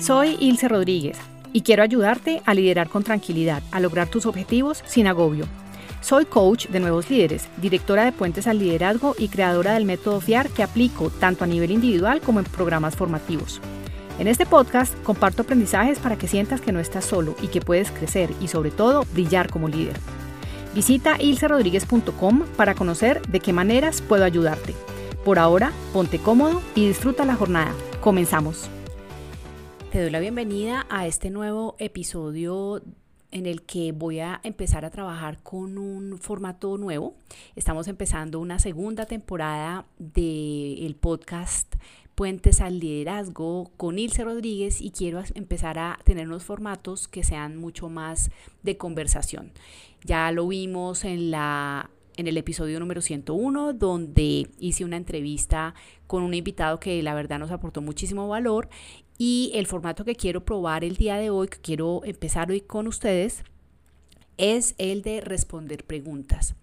Soy Ilse Rodríguez y quiero ayudarte a liderar con tranquilidad, a lograr tus objetivos sin agobio. Soy coach de nuevos líderes, directora de Puentes al Liderazgo y creadora del método FIAR que aplico tanto a nivel individual como en programas formativos. En este podcast comparto aprendizajes para que sientas que no estás solo y que puedes crecer y sobre todo brillar como líder. Visita ilserodríguez.com para conocer de qué maneras puedo ayudarte. Por ahora, ponte cómodo y disfruta la jornada. Comenzamos. Te doy la bienvenida a este nuevo episodio en el que voy a empezar a trabajar con un formato nuevo. Estamos empezando una segunda temporada del podcast Puentes al Liderazgo con Ilse Rodríguez y quiero empezar a tener unos formatos que sean mucho más de conversación. Ya lo vimos en la en el episodio número 101, donde hice una entrevista con un invitado que la verdad nos aportó muchísimo valor y el formato que quiero probar el día de hoy, que quiero empezar hoy con ustedes, es el de responder preguntas.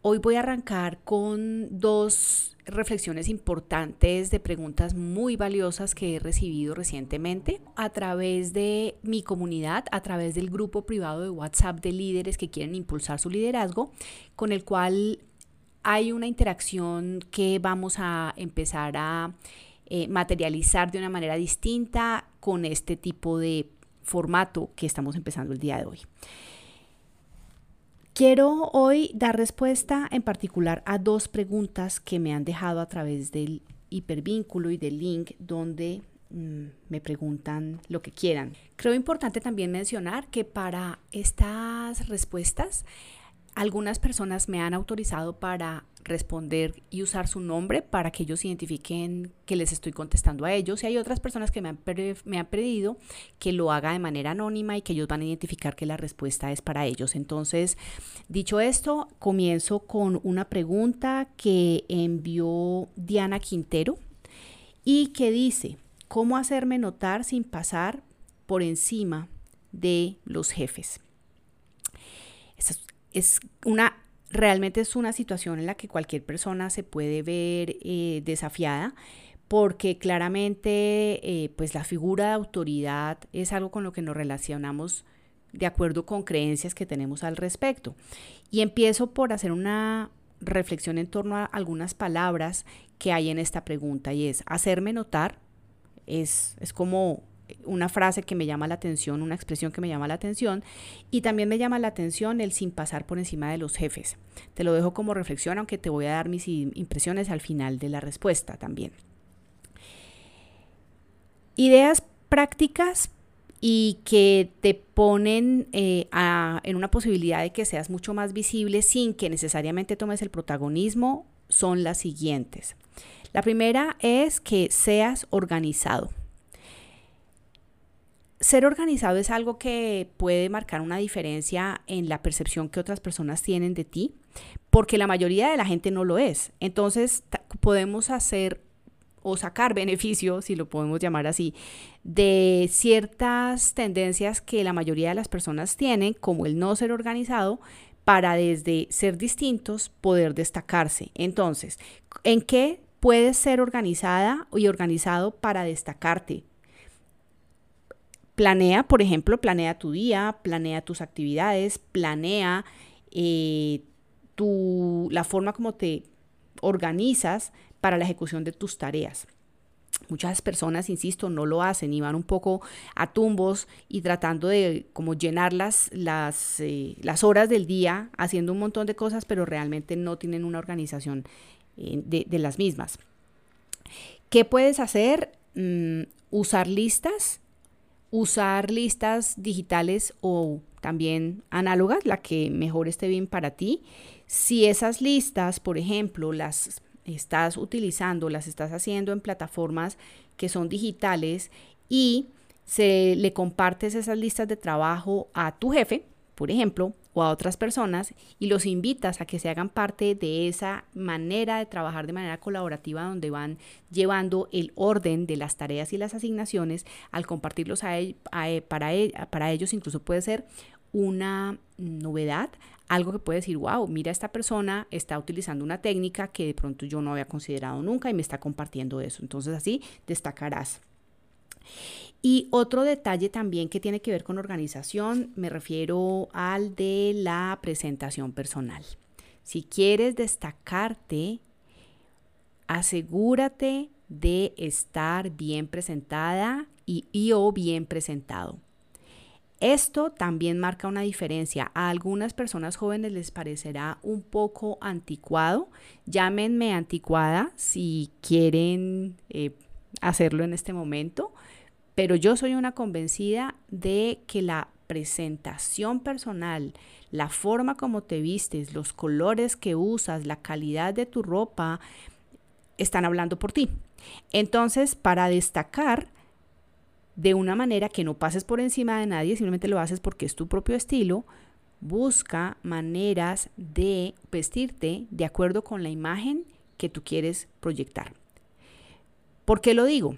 Hoy voy a arrancar con dos reflexiones importantes de preguntas muy valiosas que he recibido recientemente a través de mi comunidad, a través del grupo privado de WhatsApp de líderes que quieren impulsar su liderazgo, con el cual hay una interacción que vamos a empezar a eh, materializar de una manera distinta con este tipo de formato que estamos empezando el día de hoy. Quiero hoy dar respuesta en particular a dos preguntas que me han dejado a través del hipervínculo y del link donde mm, me preguntan lo que quieran. Creo importante también mencionar que para estas respuestas algunas personas me han autorizado para responder y usar su nombre para que ellos identifiquen que les estoy contestando a ellos. Y hay otras personas que me han, me han pedido que lo haga de manera anónima y que ellos van a identificar que la respuesta es para ellos. Entonces, dicho esto, comienzo con una pregunta que envió Diana Quintero y que dice, ¿cómo hacerme notar sin pasar por encima de los jefes? es una, realmente es una situación en la que cualquier persona se puede ver eh, desafiada porque claramente eh, pues la figura de autoridad es algo con lo que nos relacionamos de acuerdo con creencias que tenemos al respecto. Y empiezo por hacer una reflexión en torno a algunas palabras que hay en esta pregunta y es hacerme notar, es, es como una frase que me llama la atención, una expresión que me llama la atención y también me llama la atención el sin pasar por encima de los jefes. Te lo dejo como reflexión, aunque te voy a dar mis impresiones al final de la respuesta también. Ideas prácticas y que te ponen eh, en una posibilidad de que seas mucho más visible sin que necesariamente tomes el protagonismo son las siguientes. La primera es que seas organizado ser organizado es algo que puede marcar una diferencia en la percepción que otras personas tienen de ti, porque la mayoría de la gente no lo es. Entonces podemos hacer o sacar beneficio, si lo podemos llamar así, de ciertas tendencias que la mayoría de las personas tienen, como el no ser organizado, para desde ser distintos poder destacarse. Entonces, ¿en qué puedes ser organizada y organizado para destacarte? Planea, por ejemplo, planea tu día, planea tus actividades, planea eh, tu, la forma como te organizas para la ejecución de tus tareas. Muchas personas, insisto, no lo hacen y van un poco a tumbos y tratando de como llenar las, las, eh, las horas del día haciendo un montón de cosas, pero realmente no tienen una organización eh, de, las mismas. ¿Qué puedes hacer? Mm, usar listas usar listas digitales o también análogas, la que mejor esté bien para ti. Si esas listas, por ejemplo, las estás utilizando, las estás haciendo en plataformas que son digitales y se le compartes esas listas de trabajo a tu jefe, por ejemplo, o a otras personas y los invitas a que se hagan parte de esa manera de trabajar de manera colaborativa donde van llevando el orden de las tareas y las asignaciones al compartirlos a, para, para ellos incluso puede ser una novedad, algo que puede decir, wow, mira, esta persona está utilizando una técnica que de pronto yo no había considerado nunca y me está compartiendo eso. Entonces así destacarás. Y otro detalle también que tiene que ver con organización, me refiero al de la presentación personal. Si quieres destacarte, asegúrate de estar bien presentada y, o bien presentado. Esto también marca una diferencia. A algunas personas jóvenes les parecerá un poco anticuado. Llámenme anticuada si quieren eh, hacerlo en este momento. Pero yo soy una convencida de que la presentación personal, la forma como te vistes, los colores que usas, la calidad de tu ropa, están hablando por ti. Entonces, para destacar de una manera que no pases por encima de nadie, simplemente lo haces porque es tu propio estilo, busca maneras de vestirte de acuerdo con la imagen que tú quieres proyectar. ¿Por qué lo digo?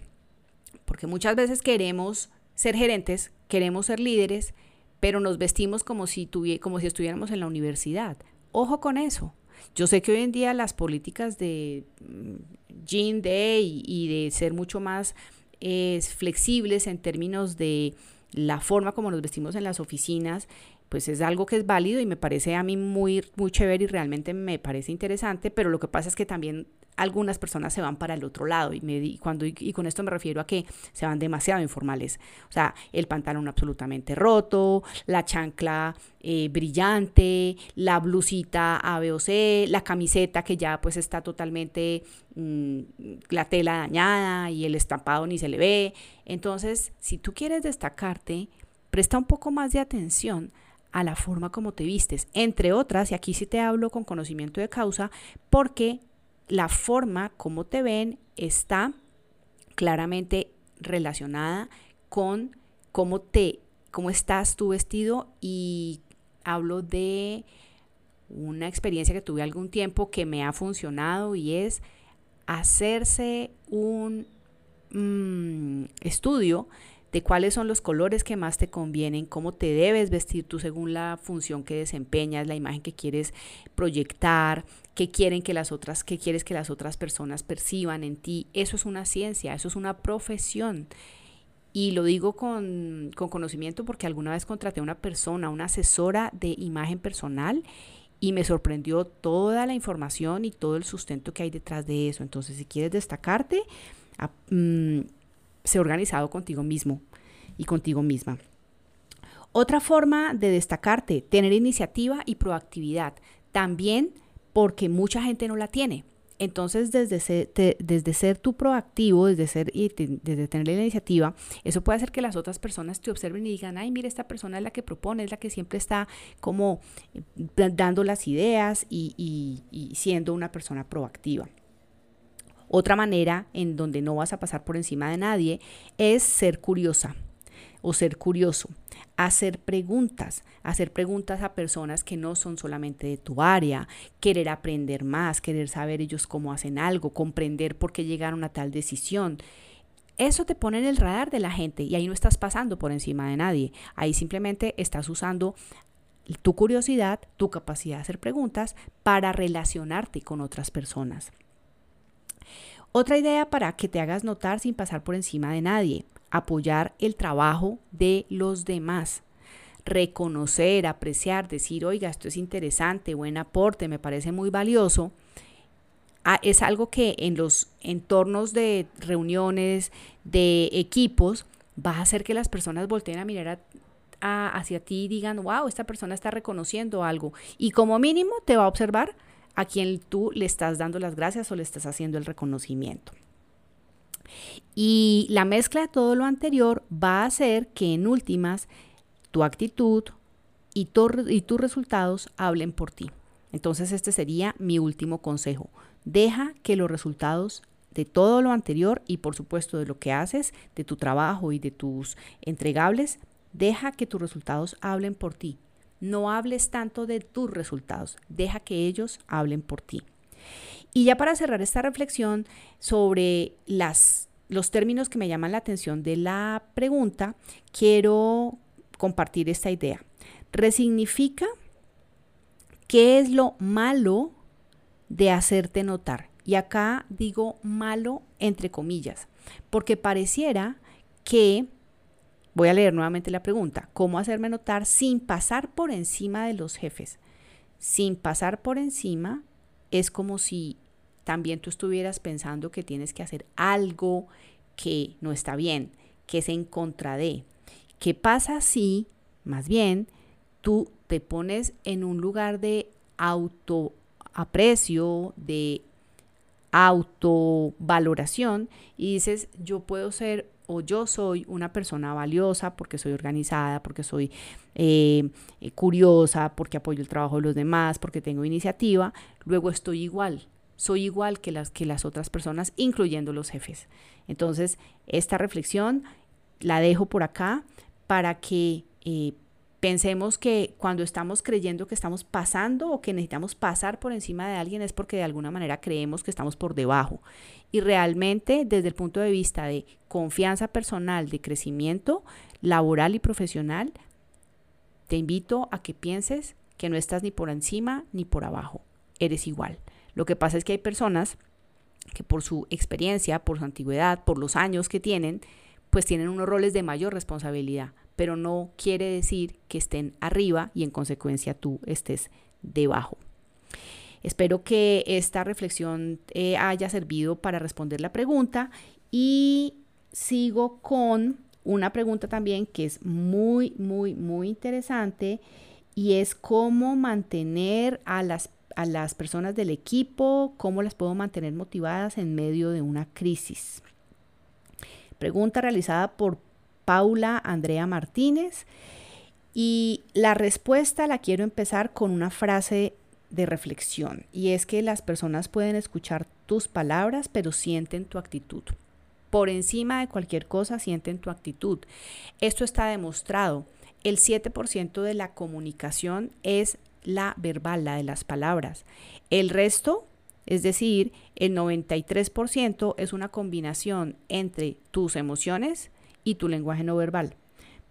Porque muchas veces queremos ser gerentes, queremos ser líderes, pero nos vestimos como si, como si estuviéramos en la universidad. Ojo con eso. Yo sé que hoy en día las políticas de mm, Jean Day y de ser mucho más eh, flexibles en términos de la forma como nos vestimos en las oficinas, pues es algo que es válido y me parece a mí muy, muy chévere y realmente me parece interesante, pero lo que pasa es que también algunas personas se van para el otro lado y, me, cuando, y, con esto me refiero a que se van demasiado informales. O sea, el pantalón absolutamente roto, la chancla eh, brillante, la blusita A, B o C, la camiseta que ya pues está totalmente mm, la tela dañada y el estampado ni se le ve. Entonces, si tú quieres destacarte, presta un poco más de atención a la forma como te vistes, entre otras, y aquí sí te hablo con conocimiento de causa, porque la forma como te ven está claramente relacionada con cómo te cómo estás tu vestido y hablo de una experiencia que tuve algún tiempo que me ha funcionado y es hacerse un mm, estudio de cuáles son los colores que más te convienen, cómo te debes vestir tú según la función que desempeñas, la imagen que quieres proyectar, qué quieren que las otras, qué quieres que las otras personas perciban en ti. Eso es una ciencia, eso es una profesión. Y lo digo con, con conocimiento porque alguna vez contraté a una persona, una asesora de imagen personal, y me sorprendió toda la información y todo el sustento que hay detrás de eso. Entonces, si quieres destacarte, mm, sé organizado contigo mismo y contigo misma. Otra forma de destacarte, tener iniciativa y proactividad, también porque mucha gente no la tiene. Entonces, desde ser, desde ser tú proactivo, desde, ser, y desde tener la iniciativa, eso puede hacer que las otras personas te observen y digan, ay, mira, esta persona es la que propone, es la que siempre está como eh, dando las ideas y siendo una persona proactiva. Otra manera en donde no vas a pasar por encima de nadie es ser curiosa o ser curioso, hacer preguntas, hacer preguntas a personas que no son solamente de tu área, querer aprender más, querer saber ellos cómo hacen algo, comprender por qué llegaron a tal decisión. Eso te pone en el radar de la gente y ahí no estás pasando por encima de nadie. Ahí simplemente estás usando tu curiosidad, tu capacidad de hacer preguntas para relacionarte con otras personas. Otra idea para que te hagas notar sin pasar por encima de nadie, apoyar el trabajo de los demás. Reconocer, apreciar, decir, oiga, esto es interesante, buen aporte, me parece muy valioso. Ah, es algo que en los entornos de reuniones, de equipos, va a hacer que las personas volteen a mirar hacia ti y digan, wow, esta persona está reconociendo algo. Y como mínimo te va a observar a quien tú le estás dando las gracias o le estás haciendo el reconocimiento. Y la mezcla de todo lo anterior va a hacer que en últimas tu actitud y, y tus resultados hablen por ti. Entonces este sería mi último consejo. Deja que los resultados de todo lo anterior y por supuesto de lo que haces, de tu trabajo y de tus entregables, deja que tus resultados hablen por ti. No hables tanto de tus resultados, deja que ellos hablen por ti. Y ya para cerrar esta reflexión sobre las, los términos que me llaman la atención de la pregunta, quiero compartir esta idea. Resignifica qué es lo malo de hacerte notar. Y acá digo malo entre comillas, porque pareciera que Voy a leer nuevamente la pregunta. ¿Cómo hacerme notar sin pasar por encima de los jefes? Sin pasar por encima es como si también tú estuvieras pensando que tienes que hacer algo que no está bien, que es en contra de. ¿Qué pasa si, más bien, tú te pones en un lugar de autoaprecio, de autovaloración y dices, yo puedo ser o yo soy una persona valiosa porque soy organizada, porque soy eh, eh, curiosa, porque apoyo el trabajo de los demás, porque tengo iniciativa, luego estoy igual, soy igual que las, que las otras personas, incluyendo los jefes. Entonces, esta reflexión la dejo por acá para que eh, pensemos que cuando estamos creyendo que estamos pasando o que necesitamos pasar por encima de alguien es porque de alguna manera creemos que estamos por debajo. Y realmente desde el punto de vista de confianza personal, de crecimiento laboral y profesional, te invito a que pienses que no estás ni por encima ni por abajo, eres igual. Lo que pasa es que hay personas que por su experiencia, por su antigüedad, por los años que tienen, pues tienen unos roles de mayor responsabilidad, pero no quiere decir que estén arriba y en consecuencia tú estés debajo. Espero que esta reflexión eh, haya servido para responder la pregunta y sigo con una pregunta también que es muy, muy, muy interesante y es cómo mantener a las, a las personas del equipo, cómo las puedo mantener motivadas en medio de una crisis. Pregunta realizada por Paula Andrea Martínez. Y la respuesta la quiero empezar con una frase de reflexión y es que las personas pueden escuchar tus palabras pero sienten tu actitud. Por encima de cualquier cosa sienten tu actitud. Esto está demostrado. El 7% de la comunicación es la verbal, la de las palabras. El resto, es decir, el 93% es una combinación entre tus emociones, y tu lenguaje no verbal.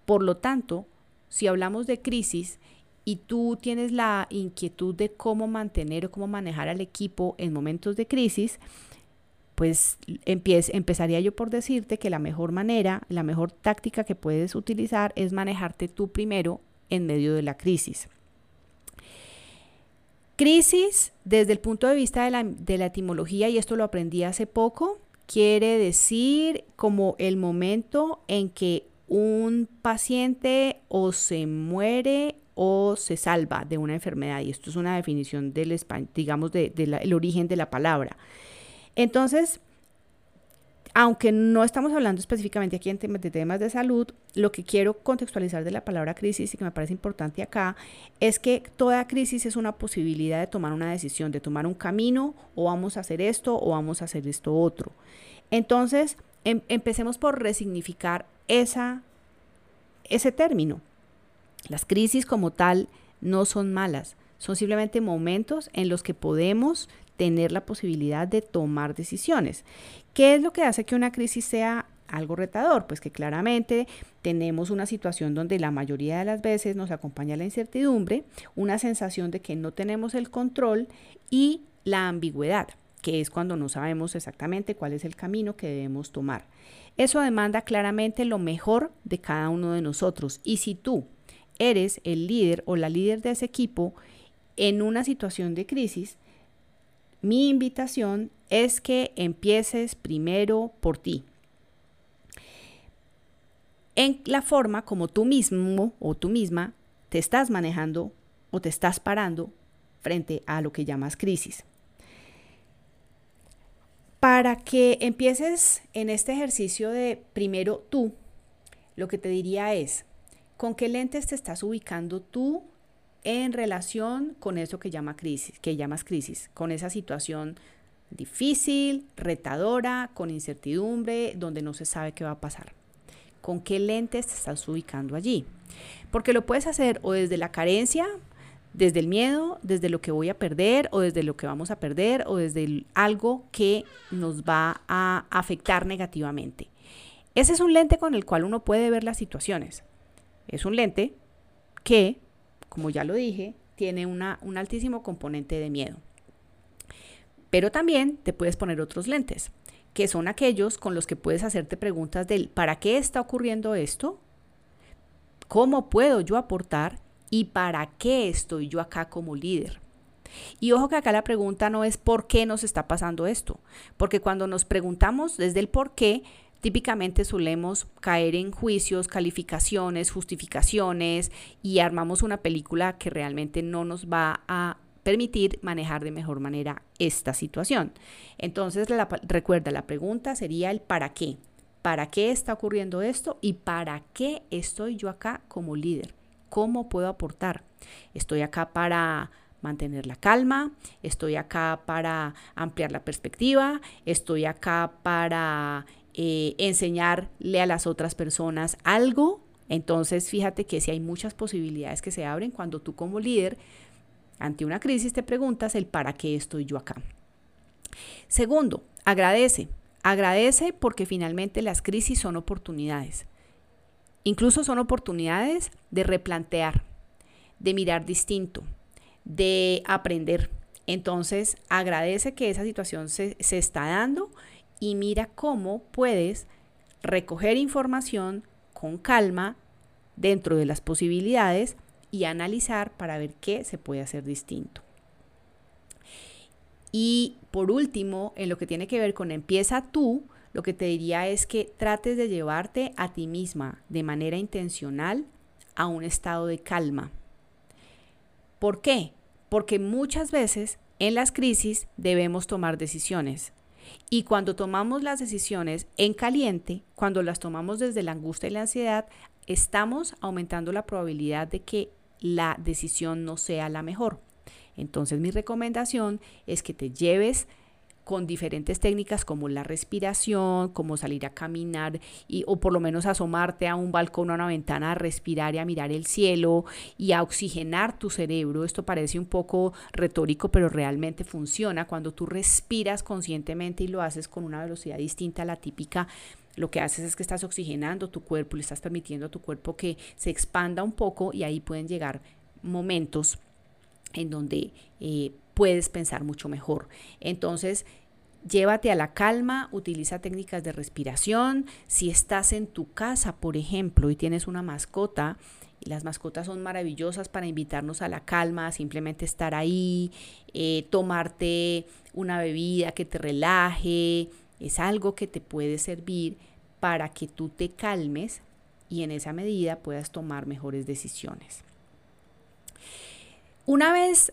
Por lo tanto, si hablamos de crisis y tú tienes la inquietud de cómo mantener o cómo manejar al equipo en momentos de crisis, pues empezaría yo por decirte que la mejor manera, la mejor táctica que puedes utilizar es manejarte tú primero en medio de la crisis. Crisis, desde el punto de vista de la, de la etimología, y esto lo aprendí hace poco, quiere decir como el momento en que un paciente o se muere o se salva de una enfermedad. Y esto es una definición del digamos, del de, origen de la palabra. Entonces, aunque no estamos hablando específicamente aquí en temas de temas de salud, lo que quiero contextualizar de la palabra crisis y que me parece importante acá es que toda crisis es una posibilidad de tomar una decisión, de tomar un camino o vamos a hacer esto o vamos a hacer esto otro. Entonces, em, empecemos por resignificar esa, ese término. Las crisis como tal no son malas, son simplemente momentos en los que podemos tener la posibilidad de tomar decisiones. ¿Qué es lo que hace que una crisis sea algo retador? Pues que claramente tenemos una situación donde la mayoría de las veces nos acompaña la incertidumbre, una sensación de que no tenemos el control y la ambigüedad que es cuando no sabemos exactamente cuál es el camino que debemos tomar. Eso demanda claramente lo mejor de cada uno de nosotros. Y si tú eres el líder o la líder de ese equipo en una situación de crisis, mi invitación es que empieces primero por ti. En la forma como tú mismo o tú misma te estás manejando o te estás parando frente a lo que llamas crisis. Para que empieces en este ejercicio de primero tú, lo que te diría es, ¿con qué lentes te estás ubicando tú en relación con eso que, llama crisis, que llamas crisis, con esa situación difícil, retadora, con incertidumbre, donde no se sabe qué va a pasar. ¿Con qué lentes te estás ubicando allí? Porque lo puedes hacer o desde la carencia, desde el miedo, desde lo que voy a perder o desde lo que vamos a perder o desde algo que nos va a afectar negativamente. Ese es un lente con el cual uno puede ver las situaciones. Es un lente que como ya lo dije, tiene una, un altísimo componente de miedo. Pero también te puedes poner otros lentes, que son aquellos con los que puedes hacerte preguntas del ¿para qué está ocurriendo esto? ¿Cómo puedo yo aportar? ¿Y para qué estoy yo acá como líder? Y ojo que acá la pregunta no es por qué nos está pasando esto, porque cuando nos preguntamos desde el por qué, típicamente solemos caer en juicios, calificaciones, justificaciones y armamos una película que realmente no nos va a permitir manejar de mejor manera esta situación. Entonces, recuerda, la pregunta sería el para qué. ¿Para qué está ocurriendo esto y para qué estoy yo acá como líder? ¿Cómo puedo aportar? Estoy acá para mantener la calma, estoy acá para ampliar la perspectiva, estoy acá para eh, enseñarle a las otras personas algo. Entonces, fíjate que si hay muchas posibilidades que se abren cuando tú como líder, ante una crisis, te preguntas el para qué estoy yo acá. Segundo, agradece. Agradece porque finalmente las crisis son oportunidades. Incluso son oportunidades de replantear, de mirar distinto, de aprender. Entonces, agradece que esa situación se, se está dando y mira cómo puedes recoger información con calma dentro de las posibilidades y analizar para ver qué se puede hacer distinto. Y por último, en lo que tiene que ver con empieza tú, lo que te diría es que trates de llevarte a ti misma de manera intencional a un estado de calma. ¿Por qué? Porque muchas veces en las crisis debemos tomar decisiones. Y cuando tomamos las decisiones en caliente, cuando las tomamos desde la angustia y la ansiedad, estamos aumentando la probabilidad de que la decisión no sea la mejor. Entonces mi recomendación es que te lleves con diferentes técnicas como la respiración, como salir a caminar y, o por lo menos asomarte a un balcón o a una ventana a respirar y a mirar el cielo y a oxigenar tu cerebro. Esto parece un poco retórico, pero realmente funciona. Cuando tú respiras conscientemente y lo haces con una velocidad distinta a la típica, lo que haces es que estás oxigenando tu cuerpo, le estás permitiendo a tu cuerpo que se expanda un poco y ahí pueden llegar momentos en donde eh, puedes pensar mucho mejor. Entonces, llévate a la calma, utiliza técnicas de respiración. Si estás en tu casa, por ejemplo, y tienes una mascota, las mascotas son maravillosas para invitarnos a la calma, simplemente estar ahí, eh, tomarte una bebida que te relaje, es algo que te puede servir para que tú te calmes y en esa medida puedas tomar mejores decisiones. Una vez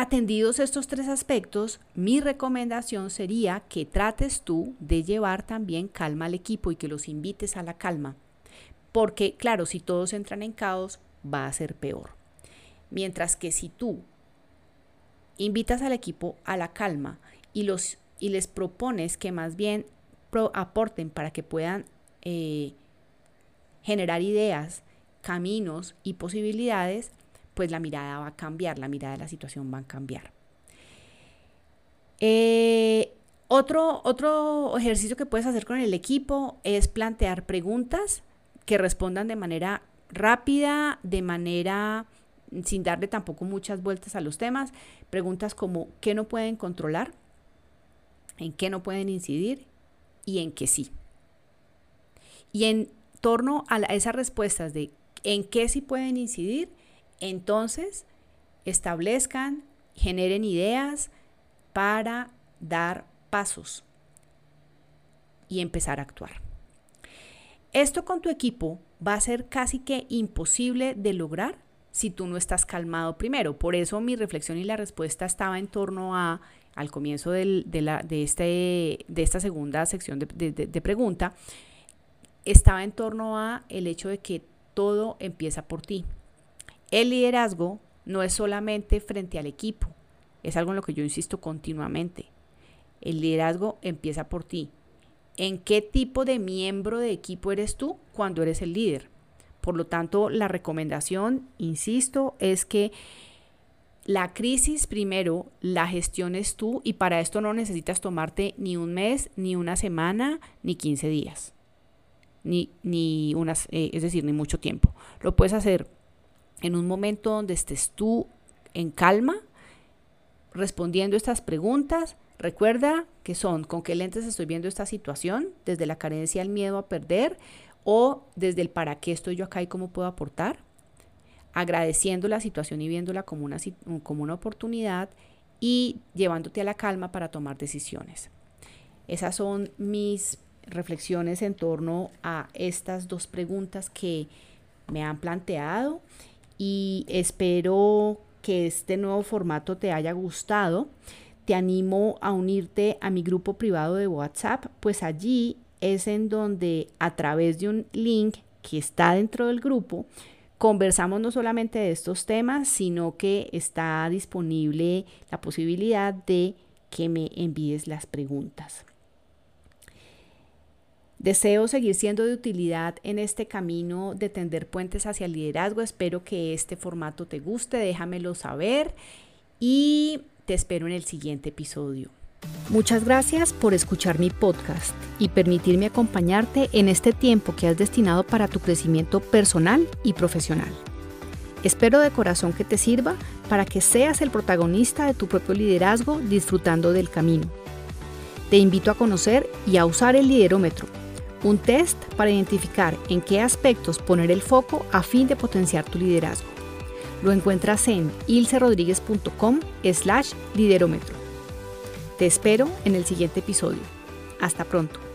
atendidos estos tres aspectos, mi recomendación sería que trates tú de llevar también calma al equipo y que los invites a la calma. Porque claro, si todos entran en caos, va a ser peor. Mientras que si tú invitas al equipo a la calma y los y les propones que más bien aporten para que puedan eh, generar ideas, caminos y posibilidades, pues la mirada va a cambiar, la mirada de la situación va a cambiar. Eh, otro, otro ejercicio que puedes hacer con el equipo es plantear preguntas que respondan de manera rápida, de manera sin darle tampoco muchas vueltas a los temas. Preguntas como ¿qué no pueden controlar? en qué no pueden incidir y en qué sí. Y en torno a, esas respuestas de en qué sí pueden incidir, entonces establezcan, generen ideas para dar pasos y empezar a actuar. Esto con tu equipo va a ser casi que imposible de lograr si tú no estás calmado primero. Por eso mi reflexión y la respuesta estaba en torno a al comienzo de, la, de, este, de esta segunda sección de, de pregunta, estaba en torno a el hecho de que todo empieza por ti. El liderazgo no es solamente frente al equipo, es algo en lo que yo insisto continuamente. El liderazgo empieza por ti. ¿En qué tipo de miembro de equipo eres tú cuando eres el líder? Por lo tanto, la recomendación, insisto, es que la crisis primero la gestiones tú y para esto no necesitas tomarte ni un mes, ni una semana, ni 15 días, ni, ni unas, eh, es decir, ni mucho tiempo. Lo puedes hacer en un momento donde estés tú en calma, respondiendo estas preguntas. Recuerda que son con qué lentes estoy viendo esta situación, desde la carencia al miedo a perder o desde el para qué estoy yo acá y cómo puedo aportar, agradeciendo la situación y viéndola como una, como una oportunidad y llevándote a la calma para tomar decisiones. Esas son mis reflexiones en torno a estas dos preguntas que me han planteado y espero que este nuevo formato te haya gustado. Te animo a unirte a mi grupo privado de WhatsApp, pues allí es en donde a través de un link que está dentro del grupo, conversamos no solamente de estos temas, sino que está disponible la posibilidad de que me envíes las preguntas. Deseo seguir siendo de utilidad en este camino de tender puentes hacia el liderazgo. Espero que este formato te guste, déjamelo saber y te espero en el siguiente episodio. Muchas gracias por escuchar mi podcast y permitirme acompañarte en este tiempo que has destinado para tu crecimiento personal y profesional. Espero de corazón que te sirva para que seas el protagonista de tu propio liderazgo disfrutando del camino. Te invito a conocer y a usar el liderómetro un test para identificar en qué aspectos poner el foco a fin de potenciar tu liderazgo. Lo encuentras en ilcerodríguez.com slash liderómetro. Te espero en el siguiente episodio. Hasta pronto.